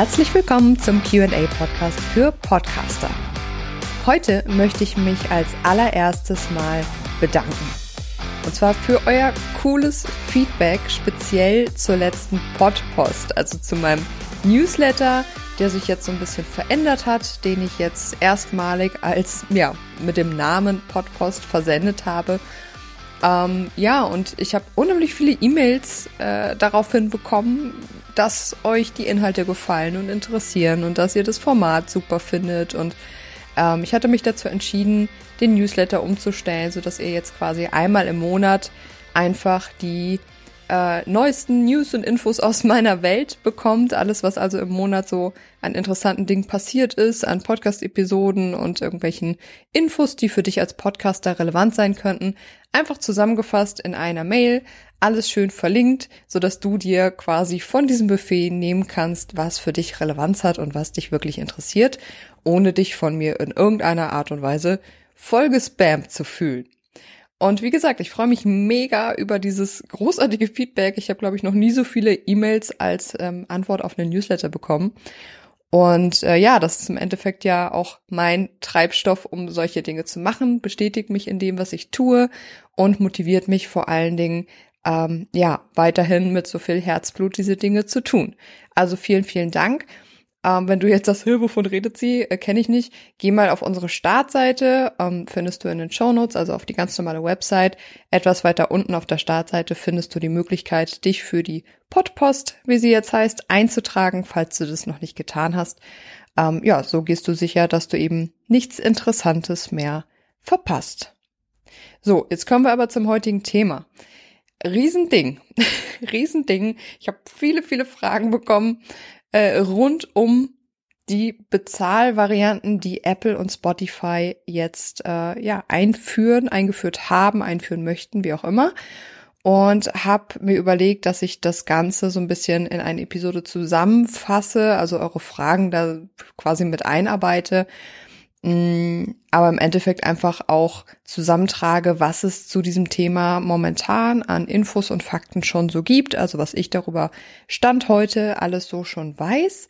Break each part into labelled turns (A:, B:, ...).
A: Herzlich willkommen zum QA-Podcast für Podcaster. Heute möchte ich mich als allererstes mal bedanken. Und zwar für euer cooles Feedback, speziell zur letzten Podpost, also zu meinem Newsletter, der sich jetzt so ein bisschen verändert hat, den ich jetzt erstmalig als, ja, mit dem Namen Podpost versendet habe. Ähm, ja, und ich habe unheimlich viele E-Mails äh, daraufhin bekommen, dass euch die Inhalte gefallen und interessieren und dass ihr das Format super findet. Und ähm, ich hatte mich dazu entschieden, den Newsletter umzustellen, sodass ihr jetzt quasi einmal im Monat einfach die äh, neuesten News und Infos aus meiner Welt bekommt. Alles, was also im Monat so an interessanten Dingen passiert ist, an Podcast-Episoden und irgendwelchen Infos, die für dich als Podcaster relevant sein könnten. Einfach zusammengefasst in einer Mail, alles schön verlinkt, so dass du dir quasi von diesem Buffet nehmen kannst, was für dich Relevanz hat und was dich wirklich interessiert, ohne dich von mir in irgendeiner Art und Weise voll gespammt zu fühlen. Und wie gesagt, ich freue mich mega über dieses großartige Feedback. Ich habe, glaube ich, noch nie so viele E-Mails als ähm, Antwort auf einen Newsletter bekommen. Und äh, ja, das ist im Endeffekt ja auch mein Treibstoff, um solche Dinge zu machen, bestätigt mich in dem, was ich tue und motiviert mich vor allen Dingen, ähm, ja, weiterhin mit so viel Herzblut diese Dinge zu tun. Also vielen, vielen Dank. Ähm, wenn du jetzt das Hilfe von redet sie, äh, kenne ich nicht, geh mal auf unsere Startseite, ähm, findest du in den Show Notes, also auf die ganz normale Website. Etwas weiter unten auf der Startseite findest du die Möglichkeit, dich für die Podpost, wie sie jetzt heißt, einzutragen, falls du das noch nicht getan hast. Ähm, ja, so gehst du sicher, dass du eben nichts Interessantes mehr verpasst. So, jetzt kommen wir aber zum heutigen Thema. Riesending. Riesending. Ich habe viele, viele Fragen bekommen äh, rund um die Bezahlvarianten, die Apple und Spotify jetzt äh, ja einführen, eingeführt haben, einführen möchten, wie auch immer. Und habe mir überlegt, dass ich das Ganze so ein bisschen in eine Episode zusammenfasse, also eure Fragen da quasi mit einarbeite aber im Endeffekt einfach auch zusammentrage, was es zu diesem Thema momentan an Infos und Fakten schon so gibt, also was ich darüber Stand heute alles so schon weiß.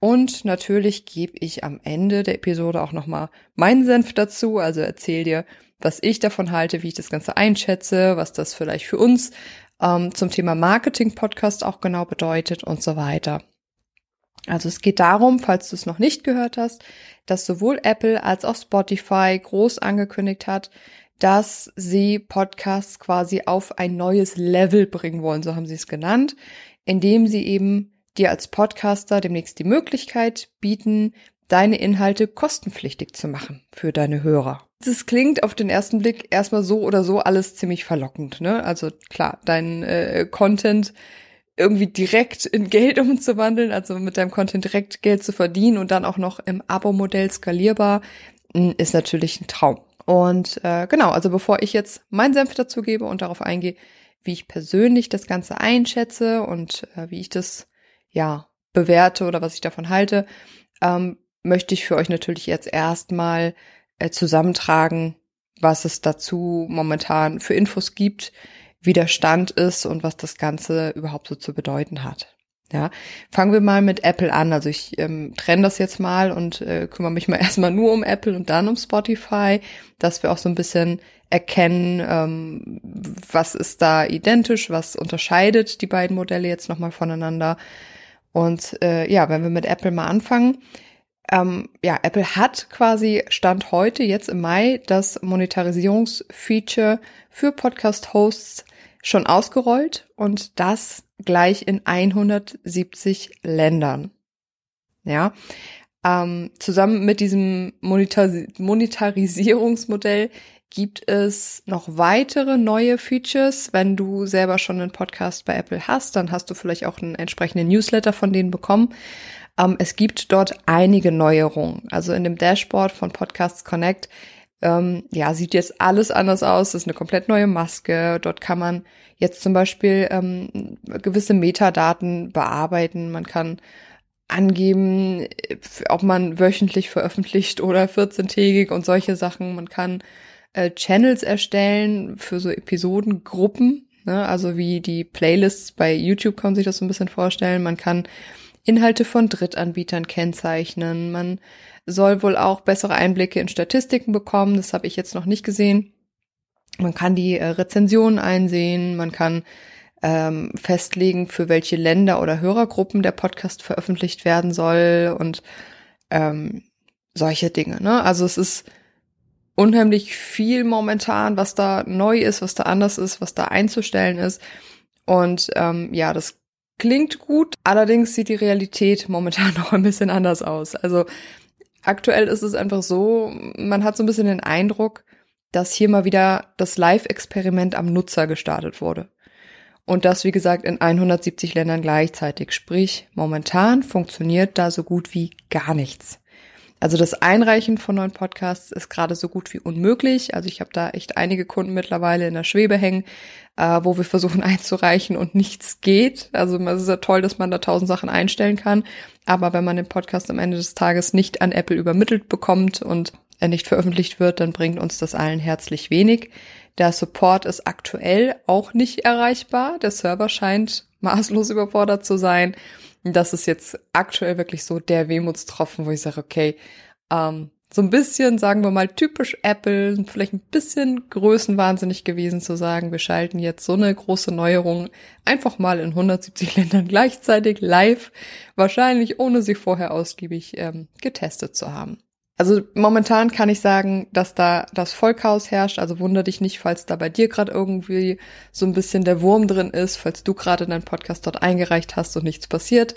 A: Und natürlich gebe ich am Ende der Episode auch nochmal meinen Senf dazu, also erzähl dir, was ich davon halte, wie ich das Ganze einschätze, was das vielleicht für uns ähm, zum Thema Marketing-Podcast auch genau bedeutet und so weiter. Also es geht darum, falls du es noch nicht gehört hast, dass sowohl Apple als auch Spotify groß angekündigt hat, dass sie Podcasts quasi auf ein neues Level bringen wollen, so haben sie es genannt, indem sie eben dir als Podcaster demnächst die Möglichkeit bieten, deine Inhalte kostenpflichtig zu machen für deine Hörer. Das klingt auf den ersten Blick erstmal so oder so alles ziemlich verlockend, ne? Also klar, dein äh, Content irgendwie direkt in Geld umzuwandeln, also mit deinem Content direkt Geld zu verdienen und dann auch noch im Abo-Modell skalierbar, hm, ist natürlich ein Traum. Und äh, genau, also bevor ich jetzt meinen Senf dazu gebe und darauf eingehe, wie ich persönlich das Ganze einschätze und äh, wie ich das ja bewerte oder was ich davon halte, ähm, möchte ich für euch natürlich jetzt erstmal äh, zusammentragen, was es dazu momentan für Infos gibt, wie der Stand ist und was das Ganze überhaupt so zu bedeuten hat. Ja, fangen wir mal mit Apple an. Also ich ähm, trenne das jetzt mal und äh, kümmere mich mal erstmal nur um Apple und dann um Spotify, dass wir auch so ein bisschen erkennen, ähm, was ist da identisch, was unterscheidet die beiden Modelle jetzt nochmal voneinander. Und äh, ja, wenn wir mit Apple mal anfangen, ähm, ja, Apple hat quasi Stand heute, jetzt im Mai, das Monetarisierungsfeature für Podcast-Hosts schon ausgerollt und das gleich in 170 Ländern. Ja, ähm, zusammen mit diesem Monetar Monetarisierungsmodell gibt es noch weitere neue Features. Wenn du selber schon einen Podcast bei Apple hast, dann hast du vielleicht auch einen entsprechenden Newsletter von denen bekommen. Ähm, es gibt dort einige Neuerungen. Also in dem Dashboard von Podcasts Connect ähm, ja, sieht jetzt alles anders aus. Das ist eine komplett neue Maske. Dort kann man jetzt zum Beispiel ähm, gewisse Metadaten bearbeiten. Man kann angeben, ob man wöchentlich veröffentlicht oder 14-tägig und solche Sachen. Man kann äh, Channels erstellen für so Episodengruppen. Ne? Also wie die Playlists bei YouTube kann man sich das so ein bisschen vorstellen. Man kann Inhalte von Drittanbietern kennzeichnen. Man soll wohl auch bessere Einblicke in Statistiken bekommen. Das habe ich jetzt noch nicht gesehen. Man kann die äh, Rezensionen einsehen, man kann ähm, festlegen, für welche Länder oder Hörergruppen der Podcast veröffentlicht werden soll und ähm, solche Dinge. Ne? Also es ist unheimlich viel momentan, was da neu ist, was da anders ist, was da einzustellen ist. Und ähm, ja, das klingt gut. Allerdings sieht die Realität momentan noch ein bisschen anders aus. Also aktuell ist es einfach so, man hat so ein bisschen den Eindruck, dass hier mal wieder das Live-Experiment am Nutzer gestartet wurde. Und das, wie gesagt, in 170 Ländern gleichzeitig. Sprich, momentan funktioniert da so gut wie gar nichts. Also das Einreichen von neuen Podcasts ist gerade so gut wie unmöglich. Also ich habe da echt einige Kunden mittlerweile in der Schwebe hängen, äh, wo wir versuchen einzureichen und nichts geht. Also es ist ja toll, dass man da tausend Sachen einstellen kann. Aber wenn man den Podcast am Ende des Tages nicht an Apple übermittelt bekommt und er nicht veröffentlicht wird, dann bringt uns das allen herzlich wenig. Der Support ist aktuell auch nicht erreichbar. Der Server scheint maßlos überfordert zu sein. Das ist jetzt aktuell wirklich so der Wehmutstropfen, wo ich sage, okay, ähm, so ein bisschen, sagen wir mal, typisch Apple, vielleicht ein bisschen größenwahnsinnig gewesen zu sagen, wir schalten jetzt so eine große Neuerung einfach mal in 170 Ländern gleichzeitig live, wahrscheinlich ohne sie vorher ausgiebig ähm, getestet zu haben. Also momentan kann ich sagen, dass da das Vollchaos herrscht. Also wunder dich nicht, falls da bei dir gerade irgendwie so ein bisschen der Wurm drin ist, falls du gerade deinen Podcast dort eingereicht hast und nichts passiert.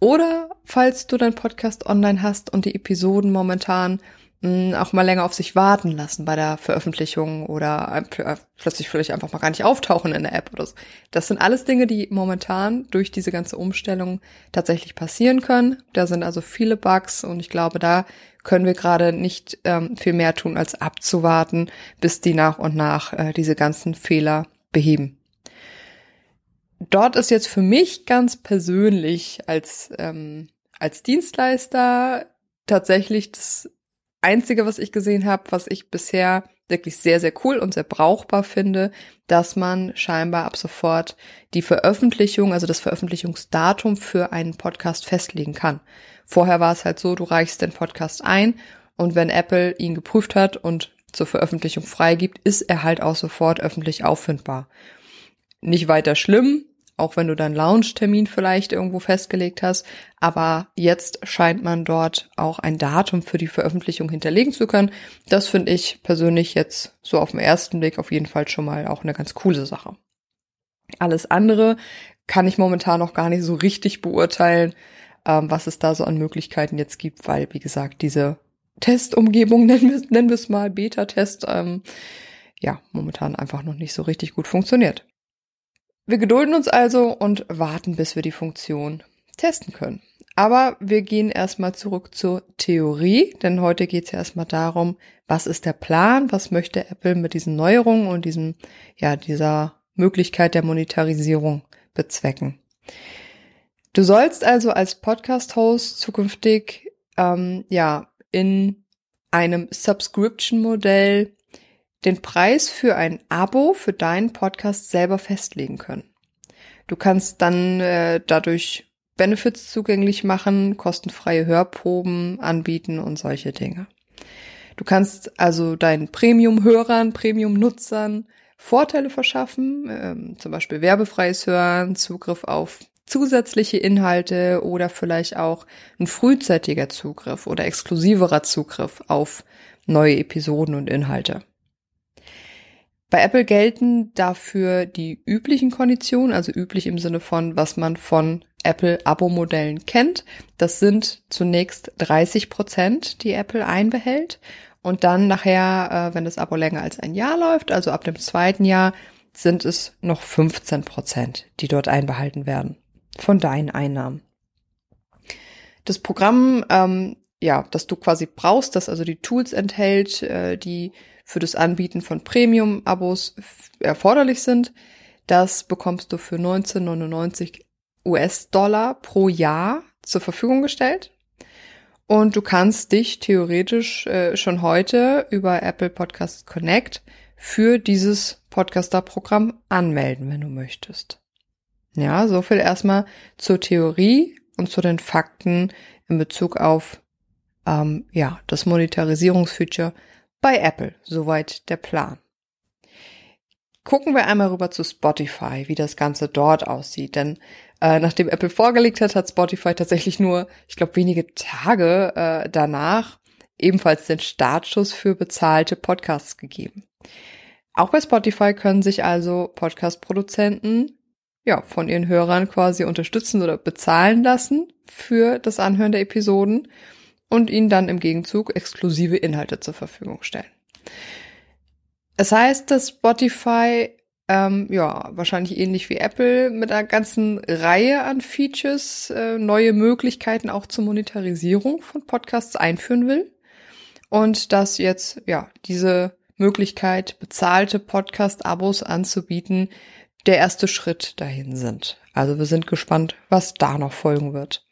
A: Oder falls du deinen Podcast online hast und die Episoden momentan auch mal länger auf sich warten lassen bei der Veröffentlichung oder äh, plötzlich vielleicht einfach mal gar nicht auftauchen in der App oder so. Das sind alles Dinge, die momentan durch diese ganze Umstellung tatsächlich passieren können. Da sind also viele Bugs und ich glaube, da können wir gerade nicht ähm, viel mehr tun, als abzuwarten, bis die nach und nach äh, diese ganzen Fehler beheben. Dort ist jetzt für mich ganz persönlich als, ähm, als Dienstleister tatsächlich das Einzige, was ich gesehen habe, was ich bisher wirklich sehr, sehr cool und sehr brauchbar finde, dass man scheinbar ab sofort die Veröffentlichung, also das Veröffentlichungsdatum für einen Podcast festlegen kann. Vorher war es halt so, du reichst den Podcast ein und wenn Apple ihn geprüft hat und zur Veröffentlichung freigibt, ist er halt auch sofort öffentlich auffindbar. Nicht weiter schlimm, auch wenn du deinen Launch-Termin vielleicht irgendwo festgelegt hast. Aber jetzt scheint man dort auch ein Datum für die Veröffentlichung hinterlegen zu können. Das finde ich persönlich jetzt so auf den ersten Blick auf jeden Fall schon mal auch eine ganz coole Sache. Alles andere kann ich momentan noch gar nicht so richtig beurteilen, ähm, was es da so an Möglichkeiten jetzt gibt, weil, wie gesagt, diese Testumgebung, nennen wir, nennen wir es mal Beta-Test, ähm, ja, momentan einfach noch nicht so richtig gut funktioniert. Wir gedulden uns also und warten, bis wir die Funktion testen können. Aber wir gehen erstmal zurück zur Theorie, denn heute geht es ja erstmal darum, was ist der Plan, was möchte Apple mit diesen Neuerungen und diesem, ja, dieser Möglichkeit der Monetarisierung bezwecken. Du sollst also als Podcast-Host zukünftig ähm, ja in einem Subscription-Modell den Preis für ein Abo für deinen Podcast selber festlegen können. Du kannst dann äh, dadurch Benefits zugänglich machen, kostenfreie Hörproben anbieten und solche Dinge. Du kannst also deinen Premium-Hörern, Premium-Nutzern Vorteile verschaffen, ähm, zum Beispiel werbefreies Hören, Zugriff auf zusätzliche Inhalte oder vielleicht auch ein frühzeitiger Zugriff oder exklusiverer Zugriff auf neue Episoden und Inhalte. Bei Apple gelten dafür die üblichen Konditionen, also üblich im Sinne von, was man von Apple-Abo-Modellen kennt. Das sind zunächst 30 Prozent, die Apple einbehält. Und dann nachher, äh, wenn das Abo länger als ein Jahr läuft, also ab dem zweiten Jahr, sind es noch 15 Prozent, die dort einbehalten werden von deinen Einnahmen. Das Programm, ähm, ja, das du quasi brauchst, das also die Tools enthält, äh, die für das Anbieten von Premium-Abos erforderlich sind. Das bekommst du für 19,99 US-Dollar pro Jahr zur Verfügung gestellt. Und du kannst dich theoretisch äh, schon heute über Apple Podcast Connect für dieses Podcaster-Programm anmelden, wenn du möchtest. Ja, so viel erstmal zur Theorie. und zu den Fakten in Bezug auf ähm, ja, das Monetarisierungsfeature bei Apple. Soweit der Plan. Gucken wir einmal rüber zu Spotify, wie das Ganze dort aussieht. Denn äh, nachdem Apple vorgelegt hat, hat Spotify tatsächlich nur, ich glaube, wenige Tage äh, danach ebenfalls den Startschuss für bezahlte Podcasts gegeben. Auch bei Spotify können sich also Podcast-Produzenten ja, von ihren Hörern quasi unterstützen oder bezahlen lassen für das Anhören der Episoden und ihnen dann im Gegenzug exklusive Inhalte zur Verfügung stellen. Es heißt, dass Spotify ähm, ja wahrscheinlich ähnlich wie Apple mit einer ganzen Reihe an Features äh, neue Möglichkeiten auch zur Monetarisierung von Podcasts einführen will und dass jetzt ja diese Möglichkeit bezahlte Podcast-Abos anzubieten der erste Schritt dahin sind. Also wir sind gespannt, was da noch folgen wird.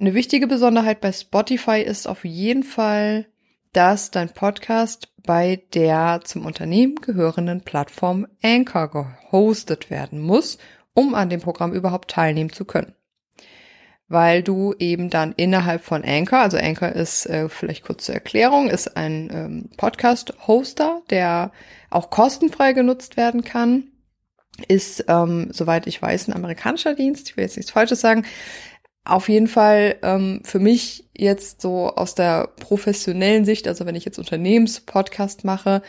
A: Eine wichtige Besonderheit bei Spotify ist auf jeden Fall, dass dein Podcast bei der zum Unternehmen gehörenden Plattform Anchor gehostet werden muss, um an dem Programm überhaupt teilnehmen zu können. Weil du eben dann innerhalb von Anchor, also Anchor ist äh, vielleicht kurz zur Erklärung, ist ein ähm, Podcast-Hoster, der auch kostenfrei genutzt werden kann ist, ähm, soweit ich weiß, ein amerikanischer Dienst. Ich will jetzt nichts Falsches sagen. Auf jeden Fall ähm, für mich jetzt so aus der professionellen Sicht, also wenn ich jetzt Unternehmenspodcast mache,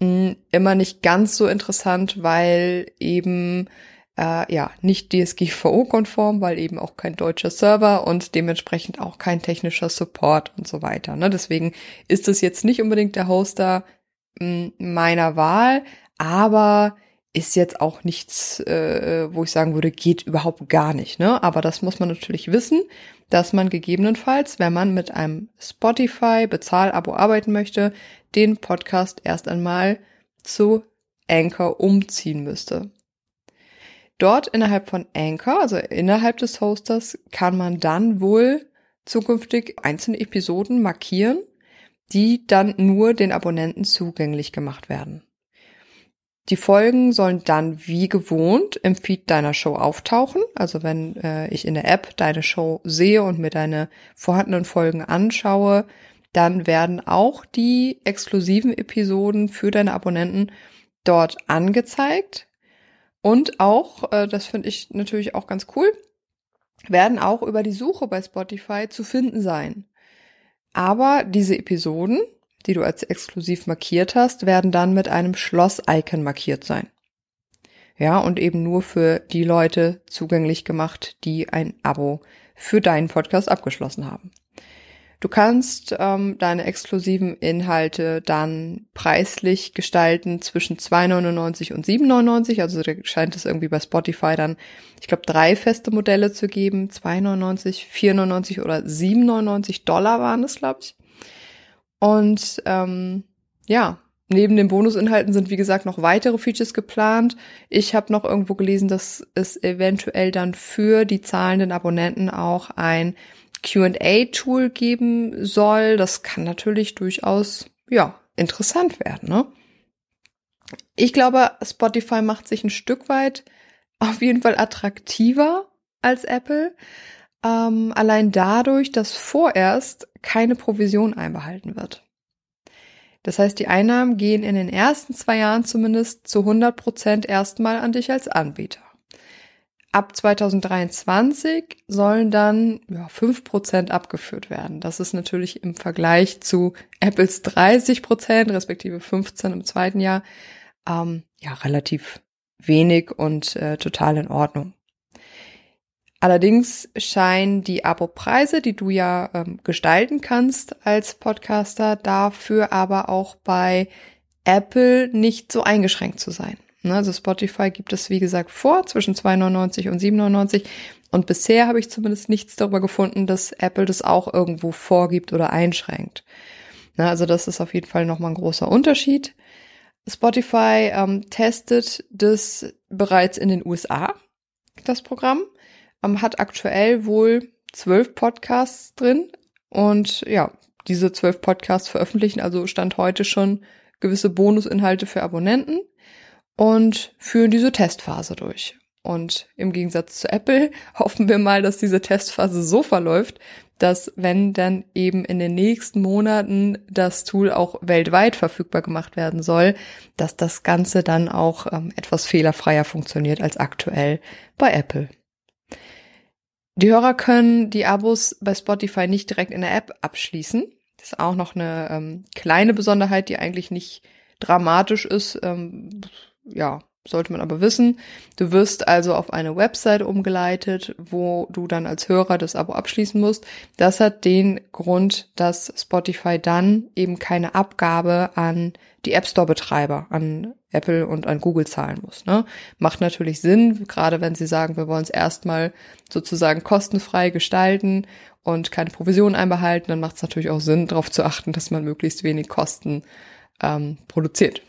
A: mh, immer nicht ganz so interessant, weil eben äh, ja nicht DSGVO-konform, weil eben auch kein deutscher Server und dementsprechend auch kein technischer Support und so weiter. Ne? Deswegen ist es jetzt nicht unbedingt der Hoster mh, meiner Wahl, aber ist jetzt auch nichts, äh, wo ich sagen würde, geht überhaupt gar nicht. Ne? Aber das muss man natürlich wissen, dass man gegebenenfalls, wenn man mit einem Spotify Bezahlabo arbeiten möchte, den Podcast erst einmal zu Anchor umziehen müsste. Dort innerhalb von Anchor, also innerhalb des Hosters, kann man dann wohl zukünftig einzelne Episoden markieren, die dann nur den Abonnenten zugänglich gemacht werden. Die Folgen sollen dann wie gewohnt im Feed deiner Show auftauchen. Also wenn äh, ich in der App deine Show sehe und mir deine vorhandenen Folgen anschaue, dann werden auch die exklusiven Episoden für deine Abonnenten dort angezeigt. Und auch, äh, das finde ich natürlich auch ganz cool, werden auch über die Suche bei Spotify zu finden sein. Aber diese Episoden die du als exklusiv markiert hast, werden dann mit einem Schloss-Icon markiert sein. Ja, und eben nur für die Leute zugänglich gemacht, die ein Abo für deinen Podcast abgeschlossen haben. Du kannst ähm, deine exklusiven Inhalte dann preislich gestalten zwischen 2,99 und 7,99. Also da scheint es irgendwie bei Spotify dann, ich glaube, drei feste Modelle zu geben. 2,99, 4,99 oder 7,99 Dollar waren es, glaube ich. Und ähm, ja, neben den Bonusinhalten sind, wie gesagt, noch weitere Features geplant. Ich habe noch irgendwo gelesen, dass es eventuell dann für die zahlenden Abonnenten auch ein QA-Tool geben soll. Das kann natürlich durchaus, ja, interessant werden, ne? Ich glaube, Spotify macht sich ein Stück weit auf jeden Fall attraktiver als Apple. Ähm, allein dadurch, dass vorerst keine Provision einbehalten wird. Das heißt, die Einnahmen gehen in den ersten zwei Jahren zumindest zu 100 Prozent erstmal an dich als Anbieter. Ab 2023 sollen dann ja, 5 Prozent abgeführt werden. Das ist natürlich im Vergleich zu Apples 30 Prozent, respektive 15 im zweiten Jahr, ähm, ja, relativ wenig und äh, total in Ordnung. Allerdings scheinen die Abo-Preise, die du ja ähm, gestalten kannst als Podcaster, dafür aber auch bei Apple nicht so eingeschränkt zu sein. Ne, also Spotify gibt es, wie gesagt, vor zwischen 2,99 und 7,99. Und bisher habe ich zumindest nichts darüber gefunden, dass Apple das auch irgendwo vorgibt oder einschränkt. Ne, also das ist auf jeden Fall nochmal ein großer Unterschied. Spotify ähm, testet das bereits in den USA, das Programm ähm, hat aktuell wohl zwölf Podcasts drin und ja, diese zwölf Podcasts veröffentlichen also Stand heute schon gewisse Bonusinhalte für Abonnenten und führen diese Testphase durch. Und im Gegensatz zu Apple hoffen wir mal, dass diese Testphase so verläuft, dass wenn dann eben in den nächsten Monaten das Tool auch weltweit verfügbar gemacht werden soll, dass das Ganze dann auch ähm, etwas fehlerfreier funktioniert als aktuell bei Apple. Die Hörer können die Abos bei Spotify nicht direkt in der App abschließen. Das ist auch noch eine ähm, kleine Besonderheit, die eigentlich nicht dramatisch ist. Ähm, ja, sollte man aber wissen. Du wirst also auf eine Website umgeleitet, wo du dann als Hörer das Abo abschließen musst. Das hat den Grund, dass Spotify dann eben keine Abgabe an die App Store Betreiber, an Apple und an Google zahlen muss. Ne? Macht natürlich Sinn, gerade wenn sie sagen, wir wollen es erstmal sozusagen kostenfrei gestalten und keine Provision einbehalten, dann macht es natürlich auch Sinn, darauf zu achten, dass man möglichst wenig Kosten ähm, produziert.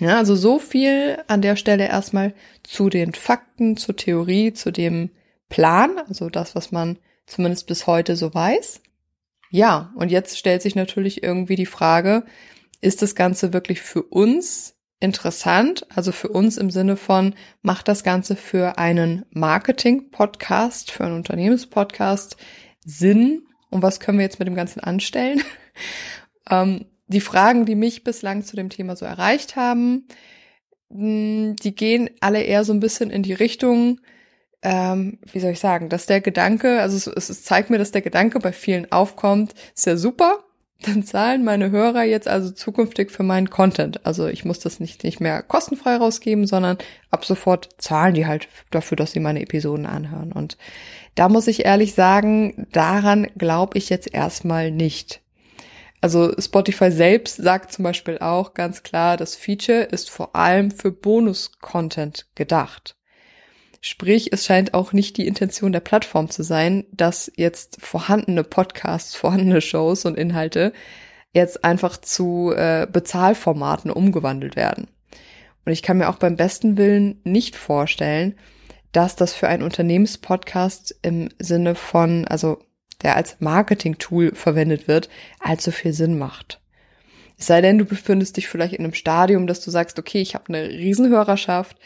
A: Ja, also so viel an der Stelle erstmal zu den Fakten, zur Theorie, zu dem Plan, also das, was man zumindest bis heute so weiß. Ja, und jetzt stellt sich natürlich irgendwie die Frage, ist das Ganze wirklich für uns interessant? Also für uns im Sinne von, macht das Ganze für einen Marketing-Podcast, für einen Unternehmenspodcast Sinn? Und was können wir jetzt mit dem Ganzen anstellen? ähm, die Fragen, die mich bislang zu dem Thema so erreicht haben, hm, die gehen alle eher so ein bisschen in die Richtung, ähm, wie soll ich sagen, dass der Gedanke, also es, es zeigt mir, dass der Gedanke bei vielen aufkommt, ist ja super, dann zahlen meine Hörer jetzt also zukünftig für meinen Content. Also ich muss das nicht, nicht mehr kostenfrei rausgeben, sondern ab sofort zahlen die halt dafür, dass sie meine Episoden anhören. Und da muss ich ehrlich sagen, daran glaube ich jetzt erstmal nicht. Also Spotify selbst sagt zum Beispiel auch ganz klar, das Feature ist vor allem für Bonus-Content gedacht. Sprich, es scheint auch nicht die Intention der Plattform zu sein, dass jetzt vorhandene Podcasts, vorhandene Shows und Inhalte jetzt einfach zu äh, Bezahlformaten umgewandelt werden. Und ich kann mir auch beim besten Willen nicht vorstellen, dass das für einen Unternehmenspodcast im Sinne von, also der als Marketing-Tool verwendet wird, allzu viel Sinn macht. Es sei denn, du befindest dich vielleicht in einem Stadium, dass du sagst, okay, ich habe eine Riesenhörerschaft,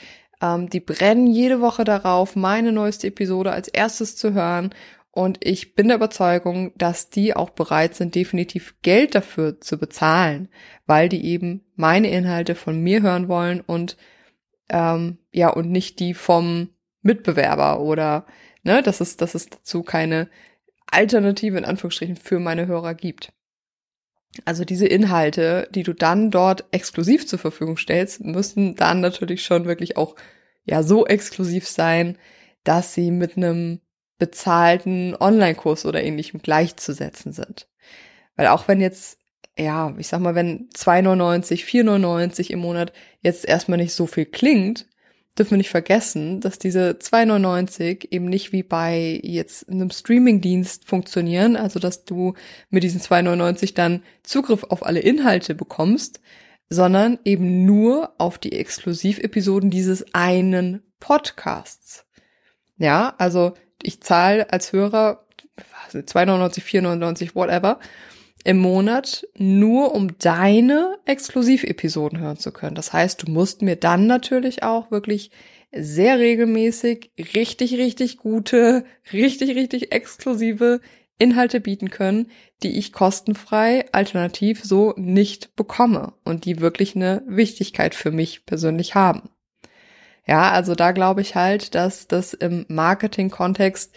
A: ähm, die brennen jede Woche darauf, meine neueste Episode als erstes zu hören. Und ich bin der Überzeugung, dass die auch bereit sind, definitiv Geld dafür zu bezahlen, weil die eben meine Inhalte von mir hören wollen und ähm, ja und nicht die vom Mitbewerber oder ne, dass es, dass es dazu keine Alternative in Anführungsstrichen für meine Hörer gibt. Also diese Inhalte, die du dann dort exklusiv zur Verfügung stellst, müssen dann natürlich schon wirklich auch ja so exklusiv sein, dass sie mit einem bezahlten Online-Kurs oder ähnlichem gleichzusetzen sind. Weil auch wenn jetzt, ja, ich sag mal, wenn 2,99, 4,99 im Monat jetzt erstmal nicht so viel klingt, dürfen wir nicht vergessen, dass diese 2,99 eben nicht wie bei jetzt einem Streamingdienst funktionieren, also dass du mit diesen 2,99 dann Zugriff auf alle Inhalte bekommst, sondern eben nur auf die Exklusivepisoden dieses einen Podcasts. Ja, also ich zahle als Hörer 2,99, 4,99, whatever, im Monat nur um deine Exklusivepisoden hören zu können. Das heißt, du musst mir dann natürlich auch wirklich sehr regelmäßig richtig, richtig gute, richtig, richtig exklusive Inhalte bieten können, die ich kostenfrei alternativ so nicht bekomme und die wirklich eine Wichtigkeit für mich persönlich haben. Ja, also da glaube ich halt, dass das im Marketing-Kontext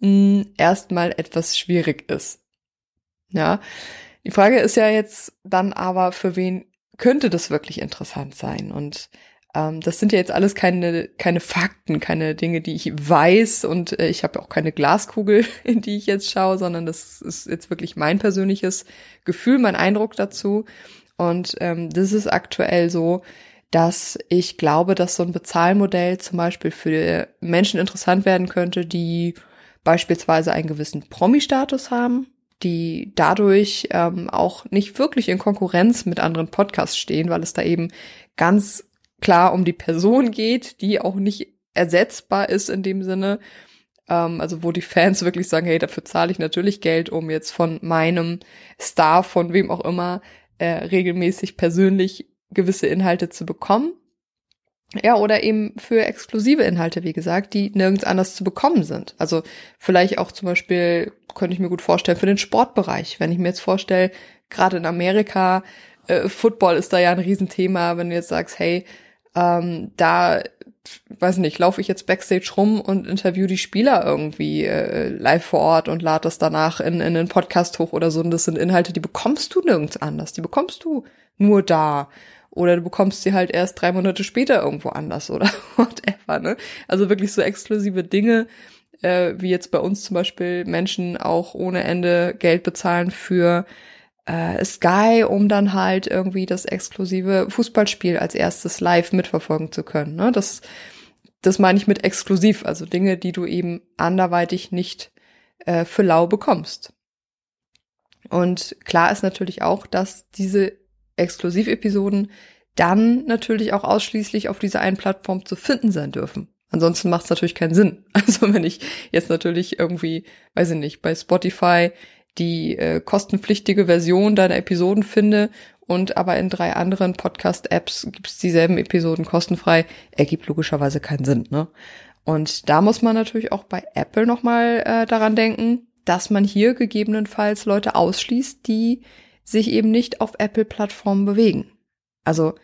A: hm, erstmal etwas schwierig ist. Ja, die Frage ist ja jetzt dann aber, für wen könnte das wirklich interessant sein? Und ähm, das sind ja jetzt alles keine, keine Fakten, keine Dinge, die ich weiß und äh, ich habe auch keine Glaskugel, in die ich jetzt schaue, sondern das ist jetzt wirklich mein persönliches Gefühl, mein Eindruck dazu. Und ähm, das ist aktuell so, dass ich glaube, dass so ein Bezahlmodell zum Beispiel für Menschen interessant werden könnte, die beispielsweise einen gewissen Promi-Status haben, die dadurch ähm, auch nicht wirklich in Konkurrenz mit anderen Podcasts stehen, weil es da eben ganz klar um die Person geht, die auch nicht ersetzbar ist in dem Sinne. Ähm, also wo die Fans wirklich sagen, hey, dafür zahle ich natürlich Geld, um jetzt von meinem Star, von wem auch immer, äh, regelmäßig persönlich gewisse Inhalte zu bekommen. Ja, oder eben für exklusive Inhalte, wie gesagt, die nirgends anders zu bekommen sind. Also vielleicht auch zum Beispiel, könnte ich mir gut vorstellen, für den Sportbereich. Wenn ich mir jetzt vorstelle, gerade in Amerika, äh, Football ist da ja ein Riesenthema, wenn du jetzt sagst, hey, ähm, da, weiß nicht, laufe ich jetzt Backstage rum und interview die Spieler irgendwie äh, live vor Ort und lade das danach in, in einen Podcast hoch oder so. Und das sind Inhalte, die bekommst du nirgends anders. Die bekommst du nur da. Oder du bekommst sie halt erst drei Monate später irgendwo anders oder whatever, ne? Also wirklich so exklusive Dinge, äh, wie jetzt bei uns zum Beispiel Menschen auch ohne Ende Geld bezahlen für äh, Sky, um dann halt irgendwie das exklusive Fußballspiel als erstes live mitverfolgen zu können. Ne? Das, das meine ich mit exklusiv, also Dinge, die du eben anderweitig nicht äh, für lau bekommst. Und klar ist natürlich auch, dass diese Exklusivepisoden dann natürlich auch ausschließlich auf dieser einen Plattform zu finden sein dürfen. Ansonsten macht es natürlich keinen Sinn. Also wenn ich jetzt natürlich irgendwie, weiß ich nicht, bei Spotify die äh, kostenpflichtige Version deiner Episoden finde und aber in drei anderen Podcast-Apps gibt's dieselben Episoden kostenfrei, ergibt logischerweise keinen Sinn. Ne? Und da muss man natürlich auch bei Apple nochmal äh, daran denken, dass man hier gegebenenfalls Leute ausschließt, die sich eben nicht auf Apple-Plattformen bewegen. Also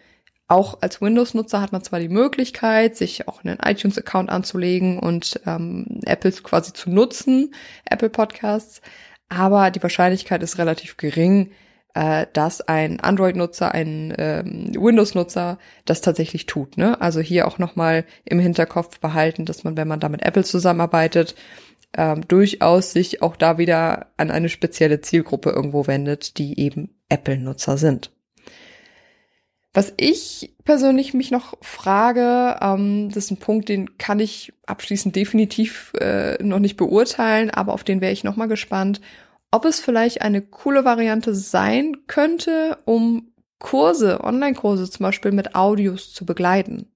A: auch als Windows-Nutzer hat man zwar die Möglichkeit, sich auch einen iTunes-Account anzulegen und ähm, Apple quasi zu nutzen, Apple Podcasts, aber die Wahrscheinlichkeit ist relativ gering, äh, dass ein Android-Nutzer, ein ähm, Windows-Nutzer das tatsächlich tut. Ne? Also hier auch nochmal im Hinterkopf behalten, dass man, wenn man da mit Apple zusammenarbeitet, ähm, durchaus sich auch da wieder an eine spezielle Zielgruppe irgendwo wendet, die eben Apple-Nutzer sind. Was ich persönlich mich noch frage, ähm, das ist ein Punkt, den kann ich abschließend definitiv äh, noch nicht beurteilen, aber auf den wäre ich noch mal gespannt, ob es vielleicht eine coole Variante sein könnte, um Kurse, Online-Kurse zum Beispiel mit Audios zu begleiten.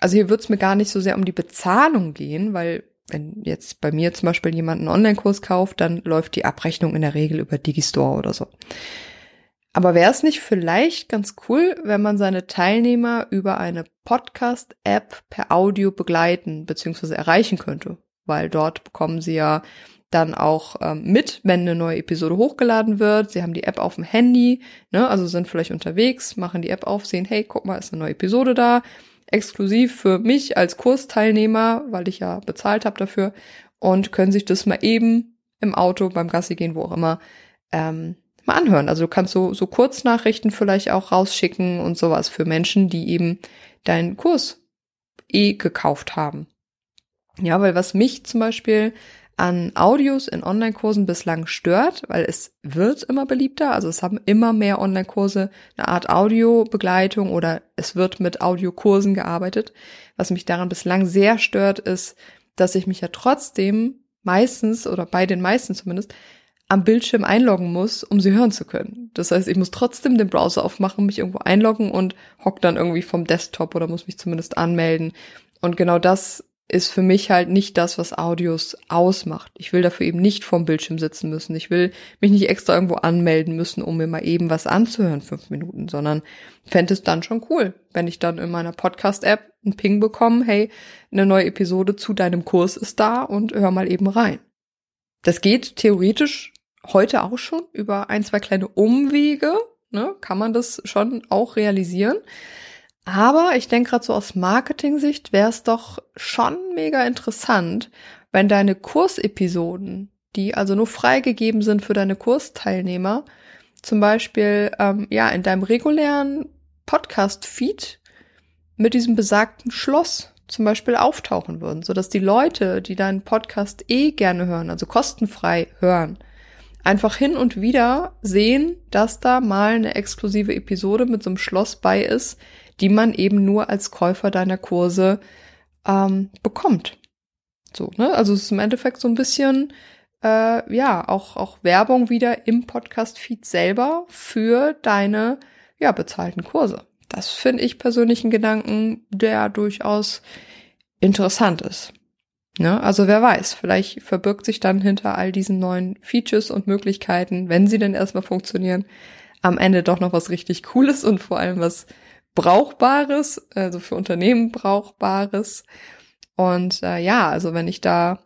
A: Also hier wird es mir gar nicht so sehr um die Bezahlung gehen, weil wenn jetzt bei mir zum Beispiel jemand einen Online-Kurs kauft, dann läuft die Abrechnung in der Regel über Digistore oder so. Aber wäre es nicht vielleicht ganz cool, wenn man seine Teilnehmer über eine Podcast-App per Audio begleiten bzw. erreichen könnte? Weil dort bekommen sie ja dann auch ähm, mit, wenn eine neue Episode hochgeladen wird. Sie haben die App auf dem Handy, ne, also sind vielleicht unterwegs, machen die App auf, sehen, hey, guck mal, ist eine neue Episode da exklusiv für mich als Kursteilnehmer, weil ich ja bezahlt habe dafür und können sich das mal eben im Auto, beim Gassi gehen, wo auch immer, ähm, mal anhören. Also du kannst so, so Kurznachrichten vielleicht auch rausschicken und sowas für Menschen, die eben deinen Kurs eh gekauft haben. Ja, weil was mich zum Beispiel an Audios in Online-Kursen bislang stört, weil es wird immer beliebter. Also es haben immer mehr Online-Kurse eine Art Audiobegleitung oder es wird mit Audiokursen gearbeitet. Was mich daran bislang sehr stört, ist, dass ich mich ja trotzdem meistens oder bei den meisten zumindest am Bildschirm einloggen muss, um sie hören zu können. Das heißt, ich muss trotzdem den Browser aufmachen, mich irgendwo einloggen und hock dann irgendwie vom Desktop oder muss mich zumindest anmelden. Und genau das ist für mich halt nicht das, was Audios ausmacht. Ich will dafür eben nicht vorm Bildschirm sitzen müssen. Ich will mich nicht extra irgendwo anmelden müssen, um mir mal eben was anzuhören, fünf Minuten, sondern fände es dann schon cool, wenn ich dann in meiner Podcast-App einen Ping bekomme, hey, eine neue Episode zu deinem Kurs ist da und hör mal eben rein. Das geht theoretisch heute auch schon über ein, zwei kleine Umwege, ne, kann man das schon auch realisieren. Aber ich denke gerade so aus Marketing-Sicht wäre es doch schon mega interessant, wenn deine Kursepisoden, die also nur freigegeben sind für deine Kursteilnehmer, zum Beispiel ähm, ja in deinem regulären Podcast-Feed mit diesem besagten Schloss zum Beispiel auftauchen würden, so dass die Leute, die deinen Podcast eh gerne hören, also kostenfrei hören, einfach hin und wieder sehen, dass da mal eine exklusive Episode mit so einem Schloss bei ist, die man eben nur als Käufer deiner Kurse ähm, bekommt. So, ne? Also es ist im Endeffekt so ein bisschen äh, ja auch auch Werbung wieder im Podcast-Feed selber für deine ja bezahlten Kurse. Das finde ich persönlich einen Gedanken, der durchaus interessant ist. Ne? Also wer weiß, vielleicht verbirgt sich dann hinter all diesen neuen Features und Möglichkeiten, wenn sie denn erstmal funktionieren, am Ende doch noch was richtig Cooles und vor allem was Brauchbares, also für Unternehmen Brauchbares. Und äh, ja, also wenn ich da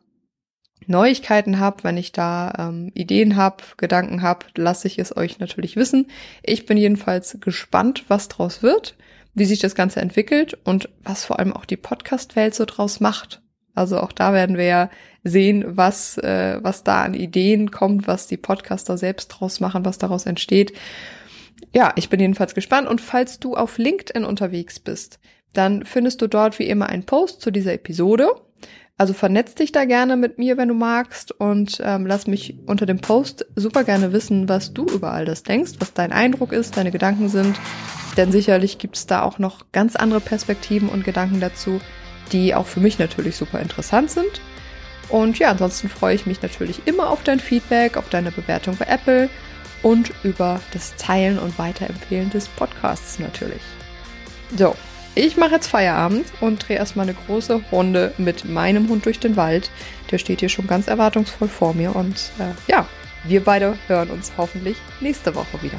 A: Neuigkeiten habe, wenn ich da ähm, Ideen habe, Gedanken habe, lasse ich es euch natürlich wissen. Ich bin jedenfalls gespannt, was draus wird, wie sich das Ganze entwickelt und was vor allem auch die Podcast-Welt so draus macht. Also auch da werden wir ja sehen, was, äh, was da an Ideen kommt, was die Podcaster selbst draus machen, was daraus entsteht. Ja, ich bin jedenfalls gespannt. Und falls du auf LinkedIn unterwegs bist, dann findest du dort wie immer einen Post zu dieser Episode. Also vernetz dich da gerne mit mir, wenn du magst, und ähm, lass mich unter dem Post super gerne wissen, was du über all das denkst, was dein Eindruck ist, deine Gedanken sind. Denn sicherlich gibt es da auch noch ganz andere Perspektiven und Gedanken dazu, die auch für mich natürlich super interessant sind. Und ja, ansonsten freue ich mich natürlich immer auf dein Feedback, auf deine Bewertung bei Apple und über das Teilen und Weiterempfehlen des Podcasts natürlich. So, ich mache jetzt Feierabend und drehe erstmal eine große Runde mit meinem Hund durch den Wald. Der steht hier schon ganz erwartungsvoll vor mir und äh, ja, wir beide hören uns hoffentlich nächste Woche wieder.